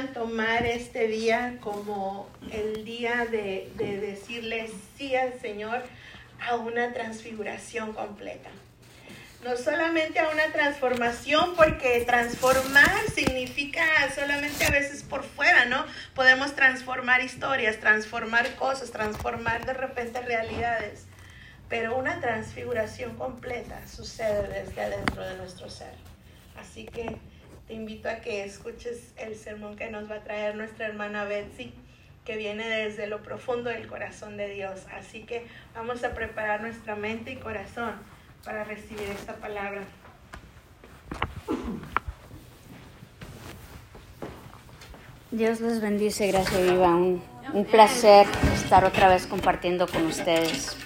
puedan tomar este día como el día de, de decirle sí al Señor a una transfiguración completa no solamente a una transformación, porque transformar significa solamente a veces por fuera, ¿no? Podemos transformar historias, transformar cosas, transformar de repente realidades, pero una transfiguración completa sucede desde adentro de nuestro ser. Así que te invito a que escuches el sermón que nos va a traer nuestra hermana Betsy que viene desde lo profundo del corazón de Dios. Así que vamos a preparar nuestra mente y corazón para recibir esta palabra. Dios les bendice, gracias viva. Un, placer estar otra vez compartiendo con ustedes.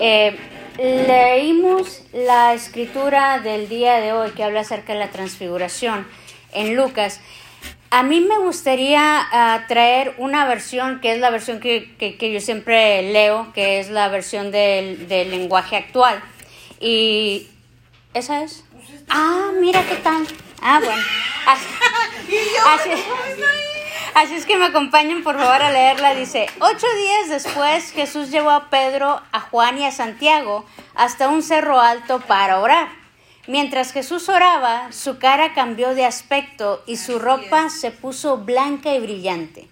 Eh, leímos la escritura del día de hoy que habla acerca de la transfiguración en Lucas. A mí me gustaría ah, traer una versión que es la versión que, yo siempre leo, que es la versión del, del lenguaje actual. Y esa es. Ah, mira qué tal. Ah, bueno. Así, es que me acompañen por favor a leerla. Dice, ocho días después Jesús llevó a Pedro, a Juan y a Santiago hasta un cerro alto para orar. Mientras Jesús oraba, su cara cambió de aspecto y su ropa se puso blanca y brillante.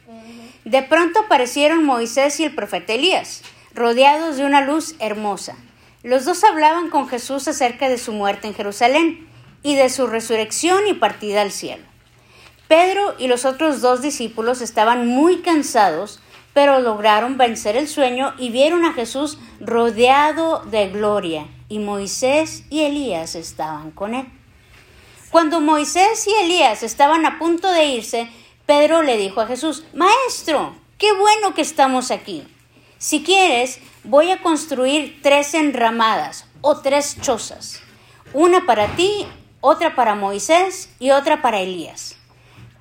De pronto aparecieron Moisés y el profeta Elías, rodeados de una luz hermosa. Los dos hablaban con Jesús acerca de su muerte en Jerusalén y de su resurrección y partida al cielo. Pedro y los otros dos discípulos estaban muy cansados, pero lograron vencer el sueño y vieron a Jesús rodeado de gloria, y Moisés y Elías estaban con él. Cuando Moisés y Elías estaban a punto de irse, Pedro le dijo a Jesús, Maestro, qué bueno que estamos aquí. Si quieres, voy a construir tres enramadas o tres chozas, una para ti, otra para Moisés y otra para Elías.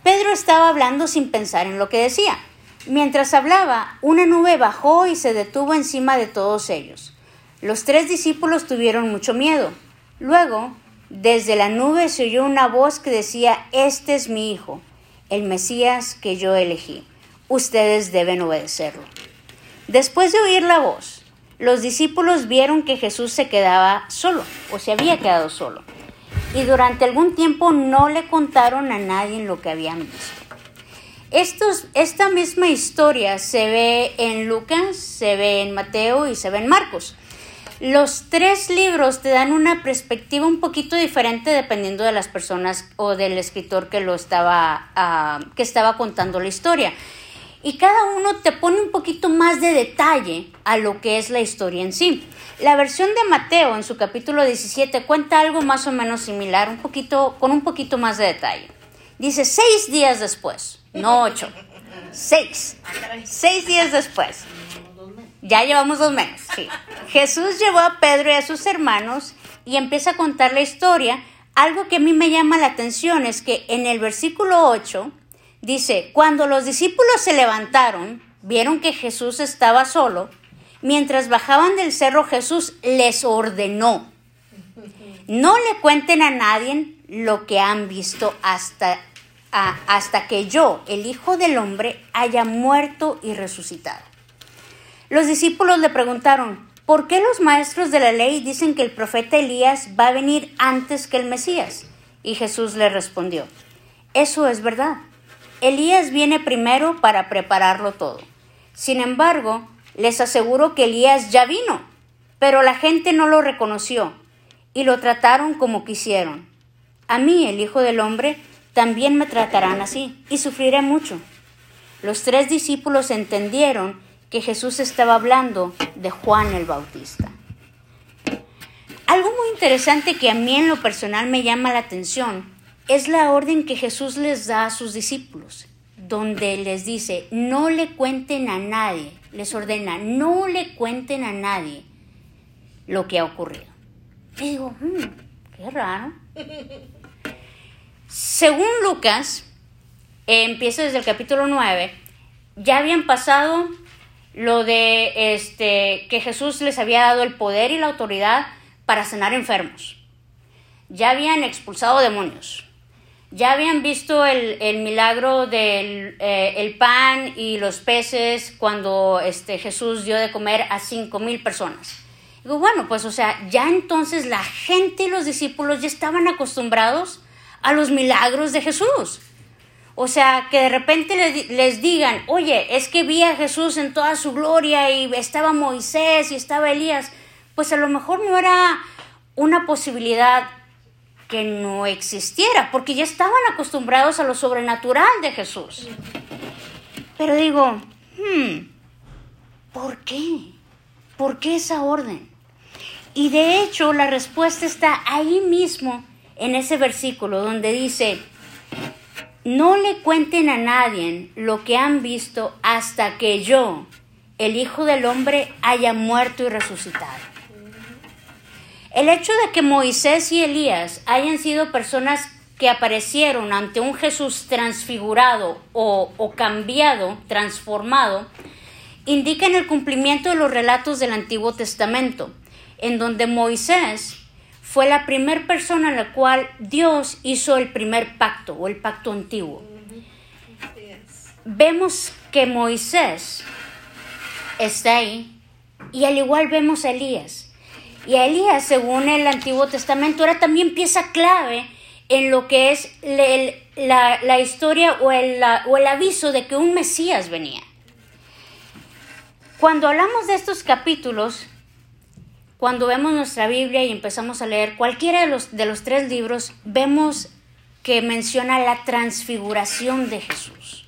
Pedro estaba hablando sin pensar en lo que decía. Mientras hablaba, una nube bajó y se detuvo encima de todos ellos. Los tres discípulos tuvieron mucho miedo. Luego, desde la nube se oyó una voz que decía, Este es mi Hijo, el Mesías que yo elegí. Ustedes deben obedecerlo. Después de oír la voz, los discípulos vieron que Jesús se quedaba solo o se había quedado solo. Y durante algún tiempo no le contaron a nadie lo que habían visto. esta misma historia se ve en Lucas, se ve en Mateo y se ve en Marcos. Los tres libros te dan una perspectiva un poquito diferente dependiendo de las personas o del escritor que lo estaba, ah, que estaba contando la historia y cada uno te pone un poquito más de detalle a lo que es la historia en sí. La versión de Mateo en su capítulo 17 cuenta algo más o menos similar, un poquito, con un poquito más de detalle. Dice seis días después, no ocho, seis, seis días después. Ya llevamos dos meses, sí. Jesús llevó a Pedro y a sus hermanos y empieza a contar la historia. Algo que a mí me llama la atención es que en el versículo 8 Dice, cuando los discípulos se levantaron, vieron que Jesús estaba solo, mientras bajaban del cerro Jesús les ordenó, no le cuenten a nadie lo que han visto hasta, hasta que yo, el Hijo del Hombre, haya muerto y resucitado. Los discípulos le preguntaron, ¿por qué los maestros de la ley dicen que el profeta Elías va a venir antes que el Mesías? Y Jesús le respondió, eso es verdad Elías viene primero para prepararlo todo. Sin embargo, les aseguro que Elías ya vino, pero la gente no lo reconoció y lo trataron como quisieron. A mí, el Hijo del Hombre, también me tratarán así y sufriré mucho. Los tres discípulos entendieron que Jesús estaba hablando de Juan el Bautista. Algo muy interesante que a mí en lo personal me llama la atención es la orden que Jesús les da a sus discípulos, donde les dice, no le cuenten a nadie, les ordena, no le cuenten a nadie lo que ha ocurrido. Y digo, mm, qué raro. Según Lucas, empieza desde el capítulo 9, ya habían pasado lo de este, que Jesús les había dado el poder y la autoridad para sanar enfermos. Ya habían expulsado demonios ya habían visto el, el milagro del eh, el pan y los peces cuando este, Jesús dio de comer a cinco mil personas. Digo, bueno, pues o sea, ya entonces la gente y los discípulos ya estaban acostumbrados a los milagros de Jesús. O sea, que de repente les, les, digan, oye, es que vi a Jesús en toda su gloria y estaba Moisés y estaba Elías, pues a lo mejor no era una posibilidad que no existiera, porque ya estaban acostumbrados a lo sobrenatural de Jesús. Pero digo, hmm, ¿por qué? ¿Por qué esa orden? Y de hecho la respuesta está ahí mismo en ese versículo donde dice, no le cuenten a nadie lo que han visto hasta que yo, el Hijo del Hombre, haya muerto y resucitado. El hecho de que Moisés y Elías hayan sido personas que aparecieron ante un Jesús transfigurado o, cambiado, transformado, indica en el cumplimiento de los relatos del Antiguo Testamento, en donde Moisés fue la primera persona en la cual Dios hizo el primer pacto o el pacto antiguo. Vemos que Moisés está ahí y al igual vemos a Elías. Y Elías, según el Antiguo Testamento, era también pieza clave en lo que es la, historia o el, o el aviso de que un Mesías venía. Cuando hablamos de estos capítulos, cuando vemos nuestra Biblia y empezamos a leer cualquiera de los, de los tres libros, vemos que menciona la transfiguración de Jesús.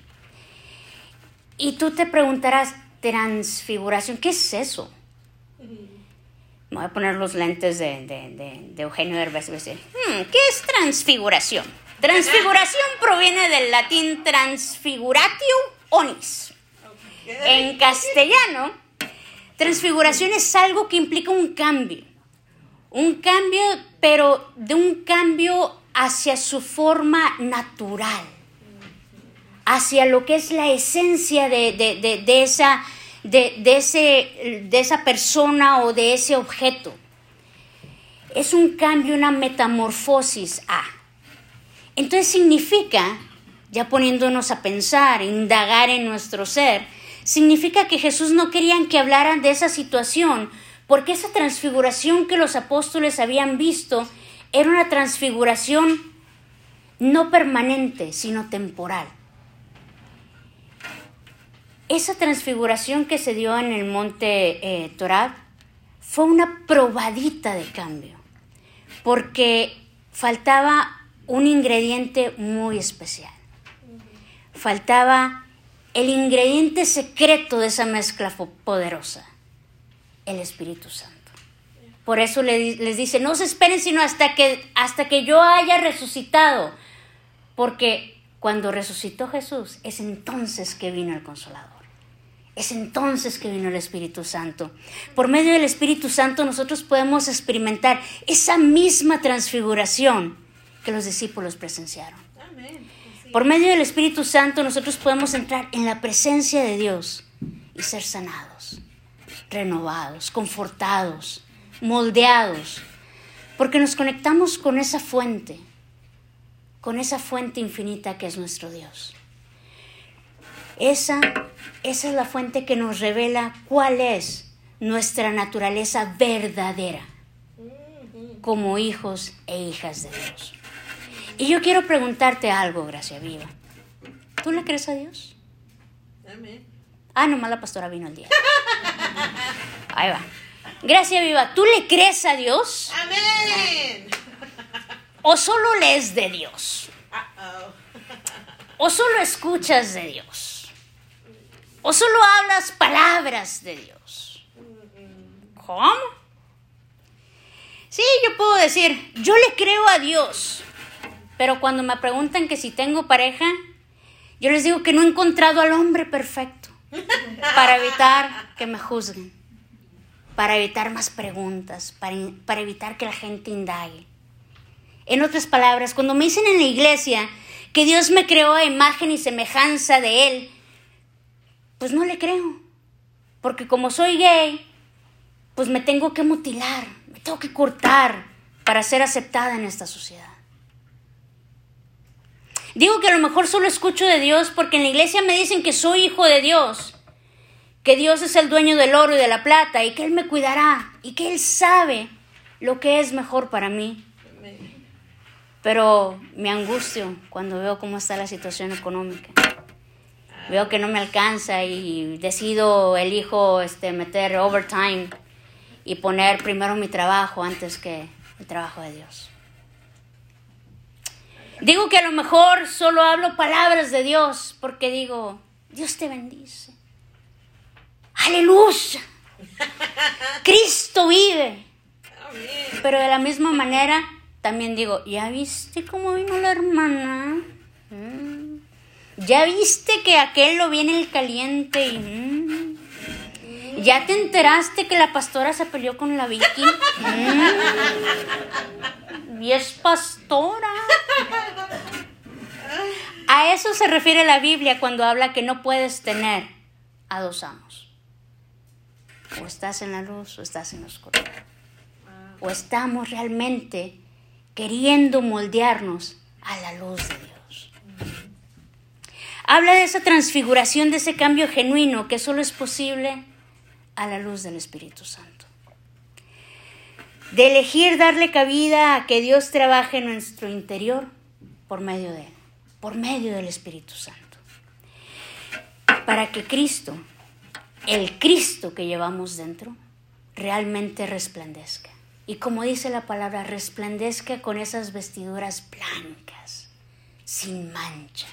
Y tú te preguntarás, transfiguración, ¿qué es eso? Voy a poner los lentes de, Eugenio Derbez hmm, ¿qué es transfiguración? Transfiguración proviene del latín transfiguratio onis. En castellano, transfiguración es algo que implica un cambio. Un cambio, pero de un cambio hacia su forma natural. Hacia lo que es la esencia de, de esa de, ese, de esa persona o de ese objeto. Es un cambio, una metamorfosis a. Entonces significa, ya poniéndonos a pensar, indagar en nuestro ser, significa que Jesús no querían que hablaran de esa situación, porque esa transfiguración que los apóstoles habían visto era una transfiguración no permanente, sino temporal. Esa transfiguración que se dio en el monte eh, fue una probadita de cambio, porque faltaba un ingrediente muy especial. Faltaba el ingrediente secreto de esa mezcla poderosa, el Espíritu Santo. Por eso les dice, no se esperen sino hasta que, hasta que yo haya resucitado, porque cuando resucitó Jesús es entonces que vino el consolador. Es entonces que vino el Espíritu Santo. Por medio del Espíritu Santo nosotros podemos experimentar esa misma transfiguración que los discípulos presenciaron. Por medio del Espíritu Santo nosotros podemos entrar en la presencia de Dios y ser sanados, renovados, confortados, moldeados, porque nos conectamos con esa fuente, con esa fuente infinita que es nuestro Dios. Esa, esa es la fuente que nos revela cuál es nuestra naturaleza verdadera como hijos e hijas de Dios. Y yo quiero preguntarte algo, Gracia Viva. ¿Tú le crees a Dios? Amén. Ah, nomás la pastora vino el día. Ahí va. Gracia Viva, ¿tú le crees a Dios? Amén. ¿O solo lees de Dios? ¿O solo escuchas de Dios? ¿O solo hablas palabras de Dios? ¿Cómo? Sí, yo puedo decir, yo le creo a Dios, pero cuando me preguntan que si tengo pareja, yo les digo que no he encontrado al hombre perfecto para evitar que me juzguen, para evitar más preguntas, para, para evitar que la gente indague. En otras palabras, cuando me dicen en la iglesia que Dios me creó a imagen y semejanza de Él, pues no le creo. Porque como soy gay, pues me tengo que mutilar, me tengo que cortar para ser aceptada en esta sociedad. Digo que a lo mejor solo escucho de Dios porque en la iglesia me dicen que soy hijo de Dios, que Dios es el dueño del oro y de la plata y que Él me cuidará y que Él sabe lo que es mejor para mí. Pero me angustio cuando veo cómo está la situación económica. Veo que no me alcanza y decido, elijo este, meter overtime y poner primero mi trabajo antes que el trabajo de Dios. Digo que a lo mejor solo hablo palabras de Dios porque digo, Dios te bendice. Aleluya. Cristo vive. Pero de la misma manera también digo, ¿ya viste cómo vino la hermana? Mm. ¿Ya viste que aquel lo viene el caliente? Y, mm. ¿Ya te enteraste que la pastora se peleó con la Vicky? Mm. Y es pastora. A eso se refiere la Biblia cuando habla que no puedes tener a dos amos. O estás en la luz o estás en la oscuridad. O estamos realmente queriendo moldearnos a la luz de Dios. Habla de esa transfiguración, de ese cambio genuino que solo es posible a la luz del Espíritu Santo. De elegir darle cabida a que Dios trabaje en nuestro interior por medio de Él, por medio del Espíritu Santo. Para que Cristo, el Cristo que llevamos dentro, realmente resplandezca. Y como dice la palabra, resplandezca con esas vestiduras blancas, sin mancha.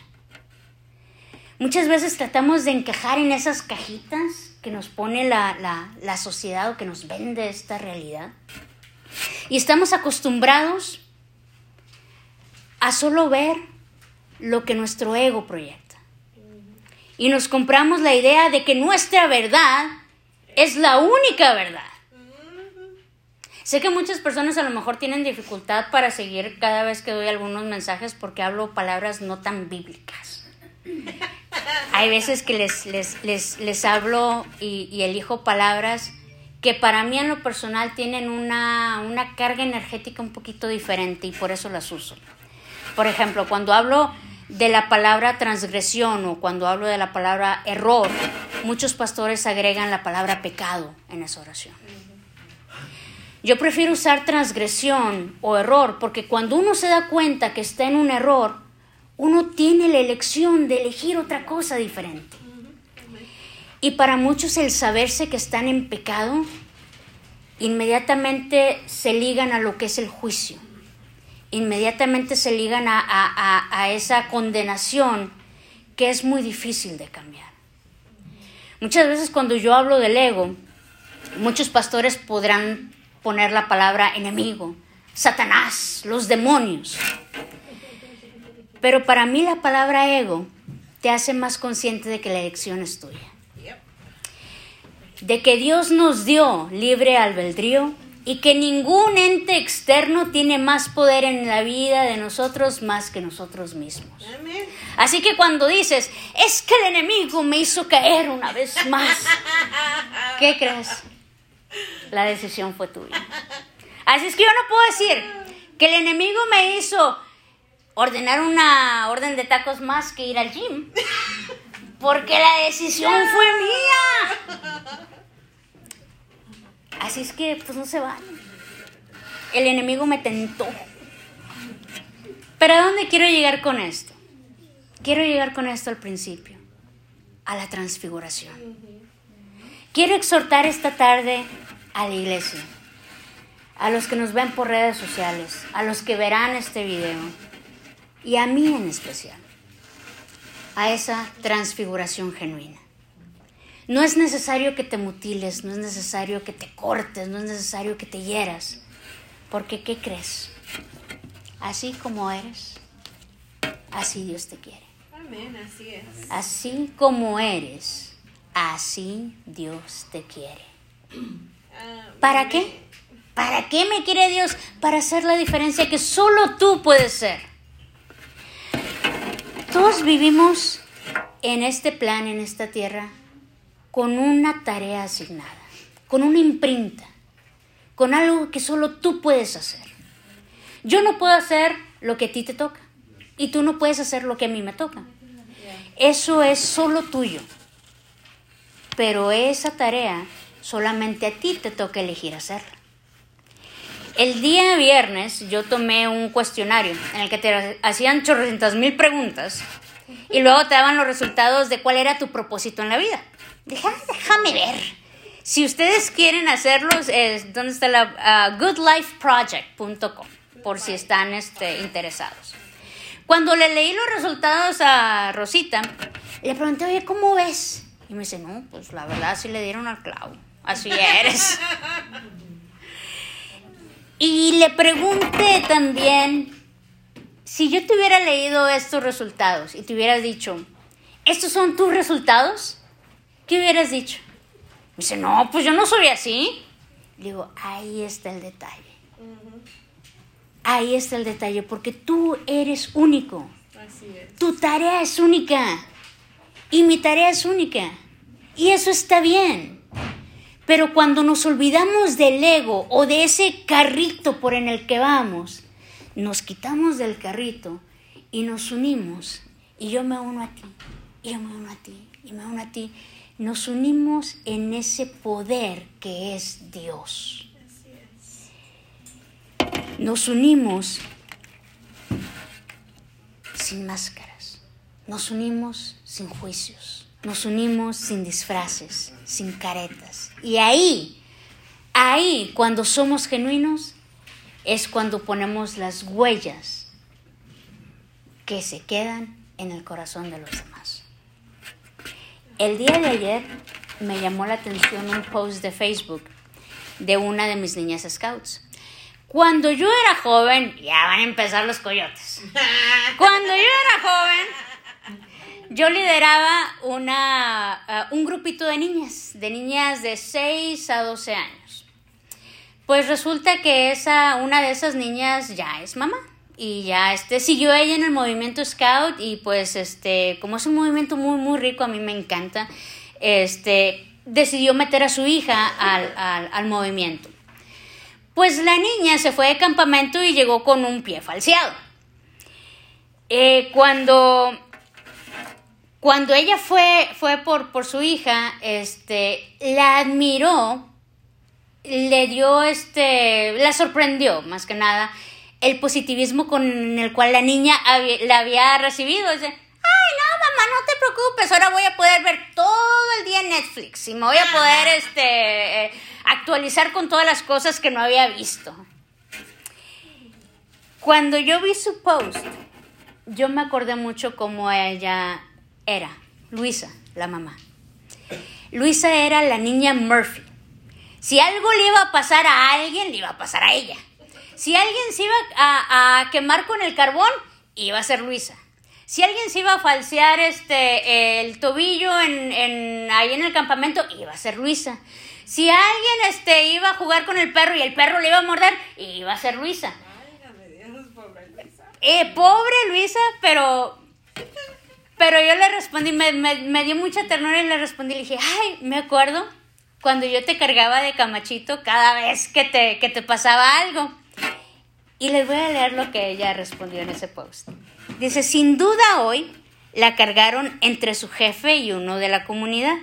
Muchas veces tratamos de encajar en esas cajitas que nos pone la, la, sociedad o que nos vende esta realidad. Y estamos acostumbrados a solo ver lo que nuestro ego proyecta. Y nos compramos la idea de que nuestra verdad es la única verdad. Sé que muchas personas a lo mejor tienen dificultad para seguir cada vez que doy algunos mensajes porque hablo palabras no tan bíblicas. Hay veces que les, les, les, hablo y, y, elijo palabras que para mí en lo personal tienen una, una carga energética un poquito diferente y por eso las uso. Por ejemplo, cuando hablo de la palabra transgresión o cuando hablo de la palabra error, muchos pastores agregan la palabra pecado en esa oración. Yo prefiero usar transgresión o error porque cuando uno se da cuenta que está en un error, uno tiene la elección de elegir otra cosa diferente. Y para muchos el saberse que están en pecado, inmediatamente se ligan a lo que es el juicio. Inmediatamente se ligan a, esa condenación que es muy difícil de cambiar. Muchas veces cuando yo hablo del ego, muchos pastores podrán poner la palabra enemigo, Satanás, los demonios. Pero para mí la palabra ego te hace más consciente de que la elección es tuya. De que Dios nos dio libre albedrío y que ningún ente externo tiene más poder en la vida de nosotros más que nosotros mismos. Así que cuando dices, es que el enemigo me hizo caer una vez más, ¿qué crees? La decisión fue tuya. Así es que yo no puedo decir que el enemigo me hizo ordenar una orden de tacos más que ir al gym. Porque la decisión fue mía. Así es que, pues no se va. El enemigo me tentó. Pero ¿a dónde quiero llegar con esto? Quiero llegar con esto al principio, a la transfiguración. Quiero exhortar esta tarde a la iglesia, a los que nos ven por redes sociales, a los que verán este video y a mí en especial, a esa transfiguración genuina. No es necesario que te mutiles, no es necesario que te cortes, no es necesario que te hieras, porque ¿qué crees? Así como eres, así Dios te quiere. Amén, así es. Así como eres, así Dios te quiere. ¿Para qué? ¿Para qué me quiere Dios? Para hacer la diferencia que solo tú puedes ser. Todos vivimos en este plan, en esta tierra, con una tarea asignada, con una imprinta, con algo que solo tú puedes hacer. Yo no puedo hacer lo que a ti te toca. y tú no puedes hacer lo que a mí me toca. Eso es solo tuyo. Pero esa tarea solamente a ti te toca elegir hacerla. El día viernes yo tomé un cuestionario en el que te hacían chorrocientas mil preguntas y luego te daban los resultados de cuál era tu propósito en la vida. Ah, déjame ver. Si ustedes quieren hacerlos, ¿dónde está la ah, goodlifeproject.com? Por si están este, interesados. Cuando le leí los resultados a Rosita, le pregunté, oye, ¿cómo ves? Y me dice, no, pues la verdad sí le dieron al clavo. Así eres. y le pregunté también, si yo te hubiera leído estos resultados y te hubieras dicho, ¿estos son tus resultados? ¿Qué hubieras dicho? Me dice, no, pues yo no soy así. Le digo, ahí está el detalle. Ahí está el detalle, porque tú eres único. Así es. Tu tarea es única. Y mi tarea es única. Y eso está bien. Pero cuando nos olvidamos del ego o de ese carrito por en el que vamos, nos quitamos del carrito y nos unimos. Y yo me uno a ti, y yo me uno a ti, y me uno a ti. Nos unimos en ese poder que es Dios. Nos unimos sin máscaras. Nos unimos sin juicios. Nos unimos sin disfraces, sin caretas. Y ahí, ahí, cuando somos genuinos, es cuando ponemos las huellas que se quedan en el corazón de los demás. El día de ayer me llamó la atención un post de Facebook de una de mis niñas scouts. Cuando yo era joven, ya van a empezar los coyotes. Cuando yo era joven, yo lideraba una, uh, un grupito de niñas, de niñas de 6 a 12 años. Pues resulta que esa, una de esas niñas ya es mamá y ya este siguió ella en el movimiento scout y pues este como es un movimiento muy muy rico a mí me encanta este decidió meter a su hija al, al, al movimiento pues la niña se fue de campamento y llegó con un pie falseado eh, cuando cuando ella fue fue por por su hija este la admiró le dio este, la sorprendió más que nada el positivismo con el cual la niña la había recibido. Dice, ay no mamá, no te preocupes, ahora voy a poder ver todo el día Netflix y me voy a poder este, eh, actualizar con todas las cosas que no había visto. Cuando yo vi su post, yo me acordé mucho cómo ella era, Luisa, la mamá. Luisa era la niña Murphy si algo le iba a pasar a alguien, le iba a pasar a ella. Si alguien se iba a, quemar con el carbón, iba a ser Luisa. Si alguien se iba a falsear este, el tobillo en, ahí en el campamento, iba a ser Luisa. Si alguien este, iba a jugar con el perro y el perro le iba a morder, iba a ser Luisa. Eh, pobre Luisa, pero pero yo le respondí, me, me, dio mucha ternura y le respondí, le dije, ay, me acuerdo cuando yo te cargaba de camachito cada vez que te, que te pasaba algo. Y les voy a leer lo que ella respondió en ese post. Dice, sin duda hoy la cargaron entre su jefe y uno de la comunidad.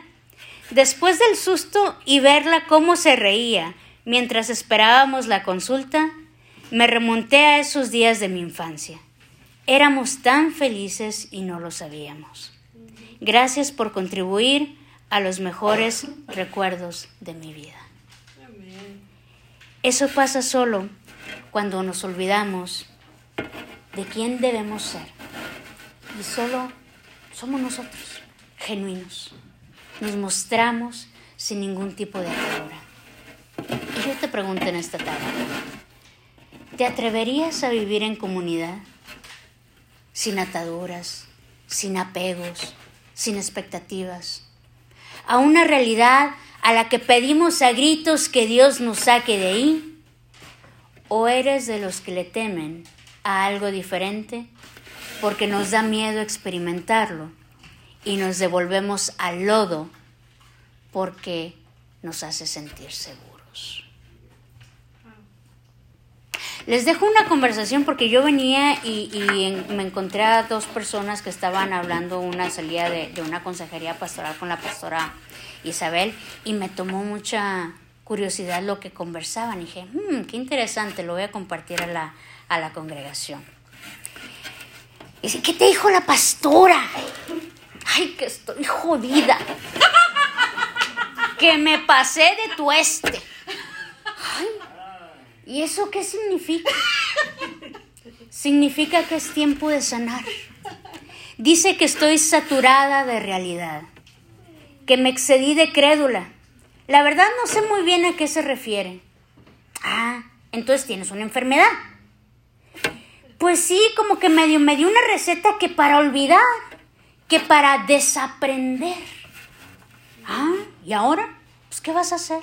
Después del susto y verla cómo se reía mientras esperábamos la consulta, me remonté a esos días de mi infancia. Éramos tan felices y no lo sabíamos. Gracias por contribuir a los mejores recuerdos de mi vida. Eso pasa solo cuando nos olvidamos de quién debemos ser. Y solo somos nosotros, genuinos. Nos mostramos sin ningún tipo de atadura. Y yo te pregunto en esta tarde, ¿te atreverías a vivir en comunidad? Sin ataduras, sin apegos, sin expectativas a una realidad a la que pedimos a gritos que Dios nos saque de ahí? ¿O eres de los que le temen a algo diferente porque nos da miedo experimentarlo y nos devolvemos al lodo porque nos hace sentir seguros? Les dejo una conversación porque yo venía y, me encontré a dos personas que estaban hablando una salida de, una consejería pastoral con la pastora Isabel y me tomó mucha curiosidad lo que conversaban. Y dije, hmm, qué interesante, lo voy a compartir a la, a la congregación. Y dice, ¿qué te dijo la pastora? Ay, que estoy jodida. que me pasé de tu este. Ay, ¿y eso qué significa? Significa que es tiempo de sanar. Dice que estoy saturada de realidad, que me excedí de crédula. La verdad no sé muy bien a qué se refiere. Ah, entonces tienes una enfermedad. Pues sí, como que medio me dio una receta que para olvidar, que para desaprender. Ah, ¿y ahora? Pues ¿qué vas a hacer?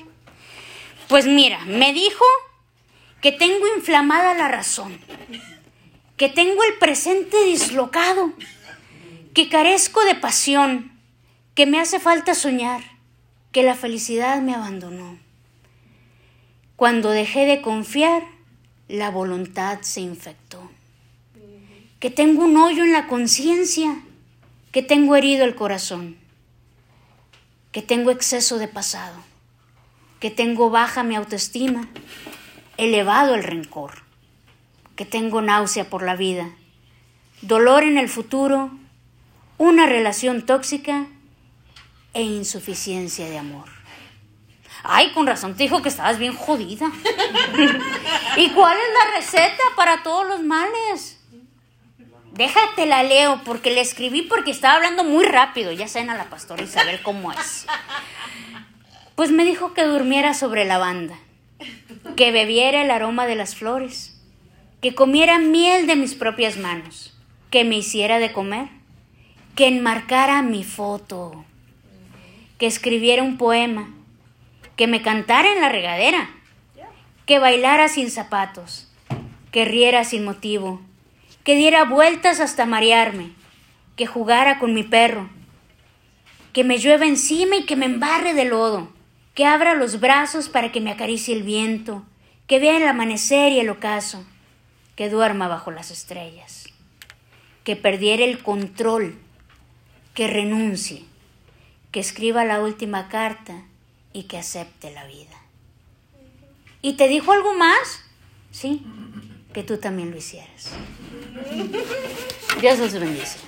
Pues mira, me dijo que tengo inflamada la razón, que tengo el presente dislocado, que carezco de pasión, que me hace falta soñar, que la felicidad me abandonó. Cuando dejé de confiar, la voluntad se infectó que tengo un hoyo en la conciencia, que tengo herido el corazón, que tengo exceso de pasado, que tengo baja mi autoestima, elevado el rencor, que tengo náusea por la vida, dolor en el futuro, una relación tóxica e insuficiencia de amor. Ay, con razón te dijo que estabas bien jodida. ¿Y cuál es la receta para todos los males? Déjate la leo porque le escribí porque estaba hablando muy rápido. Ya saben a la pastora Isabel cómo es. Pues me dijo que durmiera sobre la banda, que bebiera el aroma de las flores, que comiera miel de mis propias manos, que me hiciera de comer, que enmarcara mi foto, que escribiera un poema, que me cantara en la regadera, que bailara sin zapatos, que riera sin motivo, que diera vueltas hasta marearme, que jugara con mi perro, que me llueva encima y que me embarre de lodo, que abra los brazos para que me acaricie el viento, que vea el amanecer y el ocaso, que duerma bajo las estrellas, que perdiera el control, que renuncie, que escriba la última carta y que acepte la vida. ¿Y te dijo algo más? Sí, que tú también lo hicieras. Dios los bendice.